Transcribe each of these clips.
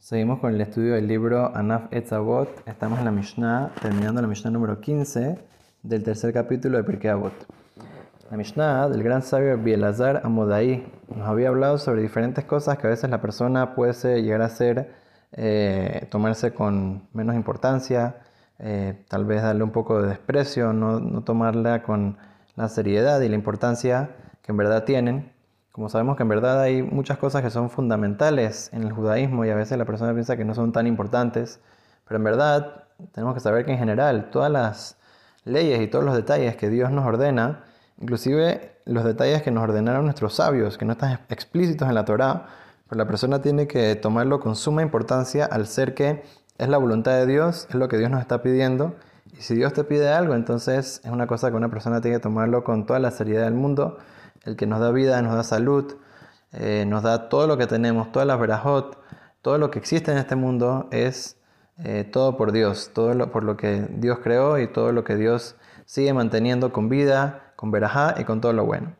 Seguimos con el estudio del libro Anaf Etzavot. Estamos en la Mishnah, terminando la Mishnah número 15 del tercer capítulo de Pirkei Avot. La Mishnah del gran sabio Bielazar Amodai nos había hablado sobre diferentes cosas que a veces la persona puede llegar a ser, eh, tomarse con menos importancia, eh, tal vez darle un poco de desprecio, no, no tomarla con la seriedad y la importancia que en verdad tienen. Como sabemos que en verdad hay muchas cosas que son fundamentales en el judaísmo y a veces la persona piensa que no son tan importantes, pero en verdad tenemos que saber que en general todas las leyes y todos los detalles que Dios nos ordena, inclusive los detalles que nos ordenaron nuestros sabios, que no están explícitos en la Torá, pero la persona tiene que tomarlo con suma importancia al ser que es la voluntad de Dios, es lo que Dios nos está pidiendo. Y si Dios te pide algo, entonces es una cosa que una persona tiene que tomarlo con toda la seriedad del mundo el que nos da vida, nos da salud, eh, nos da todo lo que tenemos, todas las verajot, todo lo que existe en este mundo es eh, todo por Dios, todo lo, por lo que Dios creó y todo lo que Dios sigue manteniendo con vida, con verajá y con todo lo bueno.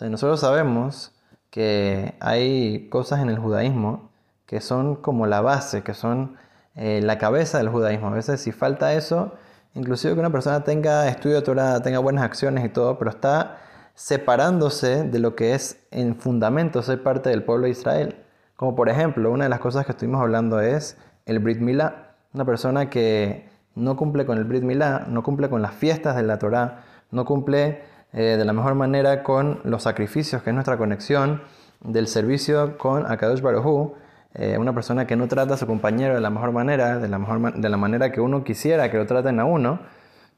nosotros sabemos que hay cosas en el judaísmo que son como la base, que son eh, la cabeza del judaísmo. A veces si falta eso, inclusive que una persona tenga estudio de tenga buenas acciones y todo, pero está separándose de lo que es en fundamento ser parte del pueblo de Israel. Como por ejemplo, una de las cosas que estuvimos hablando es el Brit Milá. Una persona que no cumple con el Brit Milá, no cumple con las fiestas de la Torá, no cumple eh, de la mejor manera con los sacrificios, que es nuestra conexión del servicio con Akadosh Baruj eh, una persona que no trata a su compañero de la mejor manera, de la, mejor de la manera que uno quisiera que lo traten a uno,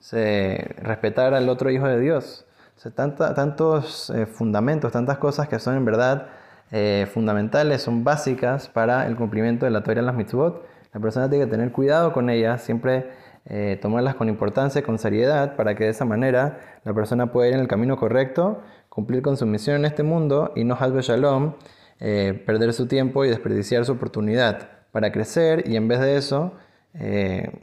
se, respetar al otro hijo de Dios tantos eh, fundamentos, tantas cosas que son en verdad eh, fundamentales, son básicas para el cumplimiento de la Torah y las mitzvot. La persona tiene que tener cuidado con ellas, siempre eh, tomarlas con importancia, con seriedad, para que de esa manera la persona pueda ir en el camino correcto, cumplir con su misión en este mundo y no hazbe shalom, perder su tiempo y desperdiciar su oportunidad para crecer y en vez de eso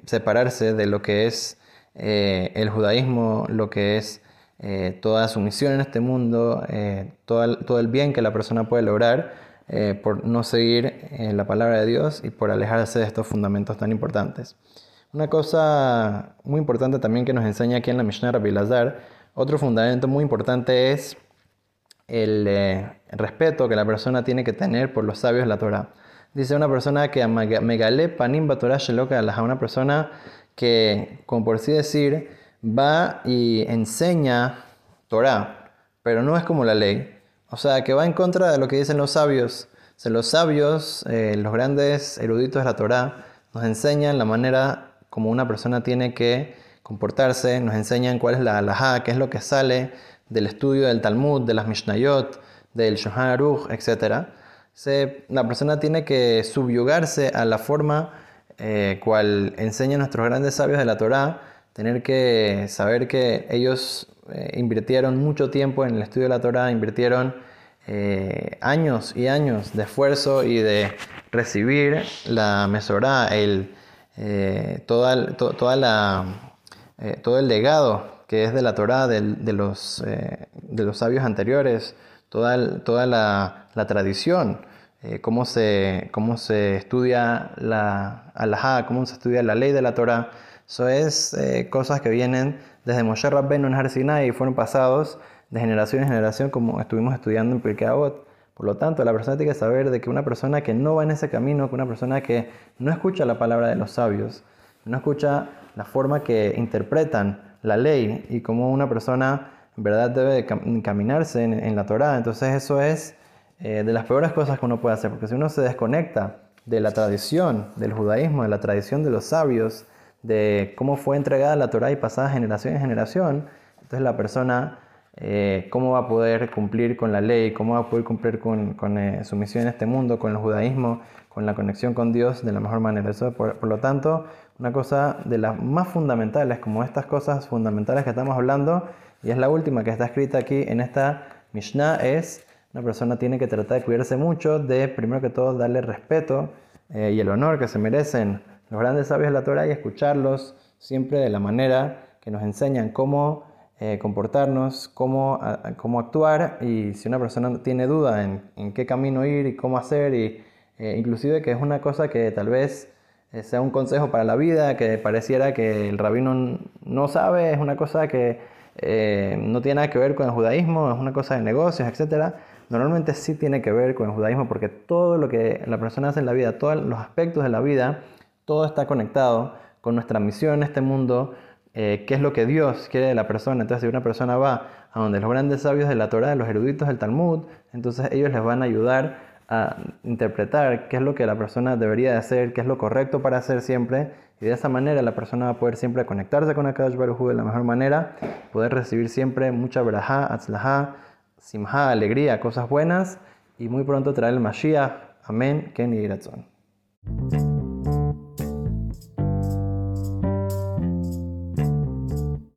separarse de lo que es el judaísmo, lo que es eh, toda su misión en este mundo, eh, todo, todo, el, bien que la persona puede lograr eh, por no seguir la palabra de Dios y por alejarse de estos fundamentos tan importantes. Una cosa muy importante también que nos enseña aquí en la Mishnah Rabbi Lazar, otro fundamento muy importante es el respeto que la persona tiene que tener por los sabios de la Torah. Dice una persona que megale panim una persona que, como por así decir, va y enseña Torah, pero no es como la ley. O sea, que va en contra de lo que dicen los sabios. los sabios, eh, los grandes eruditos de la Torah, nos enseñan la manera como una persona tiene que comportarse, nos enseñan cuál es la halajá, qué es lo que sale del estudio del Talmud, de las Mishnayot, del Shohan Aruch, etc. la persona tiene que subyugarse a la forma eh, cual enseñan nuestros grandes sabios de la Torah tener que saber que ellos eh, invirtieron mucho tiempo en el estudio de la Torah, invirtieron eh, años y años de esfuerzo y de recibir la mesorá, el, eh, toda, la, todo el legado que es de la Torah, de, los, de los sabios anteriores, toda, toda la, la tradición. cómo, se, cómo se estudia la alajá, cómo se estudia la ley de la Torah, eso es eh, cosas que vienen desde Moshe Rabbeinu en Har y fueron pasados de generación en generación como estuvimos estudiando en Pirkei. Por lo tanto, la persona tiene que saber de que una persona que no va en ese camino, que una persona que no escucha la palabra de los sabios, no escucha la forma que interpretan la ley y cómo una persona en verdad debe caminarse en, la Torah. Entonces eso es eh, de las peores cosas que uno puede hacer, porque si uno se desconecta de la tradición del judaísmo, de la tradición de los sabios, de cómo fue entregada la Torah y pasada generación en generación, entonces la persona, eh, cómo va a poder cumplir con la ley, cómo va a poder cumplir con, eh, su misión en este mundo, con el judaísmo, con la conexión con Dios de la mejor manera. Eso, por, por, lo tanto, una cosa de las más fundamentales, como estas cosas fundamentales que estamos hablando, y es la última que está escrita aquí en esta Mishnah, es una persona tiene que tratar de cuidarse mucho de, primero que todo, darle respeto eh, y el honor que se merecen los grandes sabios de la Torah y escucharlos siempre de la manera que nos enseñan cómo eh, comportarnos, cómo, cómo, actuar y si una persona tiene duda en, en, qué camino ir y cómo hacer y eh, inclusive que es una cosa que tal vez eh, sea un consejo para la vida, que pareciera que el rabino no sabe, es una cosa que eh, no tiene nada que ver con el judaísmo, es una cosa de negocios, etc. Normalmente sí tiene que ver con el judaísmo porque todo lo que la persona hace en la vida, todos los aspectos de la vida, todo está conectado con nuestra misión en este mundo, qué es lo que Dios quiere de la persona. Entonces, si una persona va a donde los grandes sabios de la Torah, los eruditos del Talmud, entonces ellos les van a ayudar a interpretar qué es lo que la persona debería de hacer, qué es lo correcto para hacer siempre, y de esa manera la persona va a poder siempre conectarse con Akadosh Baruj de la mejor manera, poder recibir siempre mucha verajá, atzlajá, simha, alegría, cosas buenas, y muy pronto traer el Mashiach. Amén, Ken y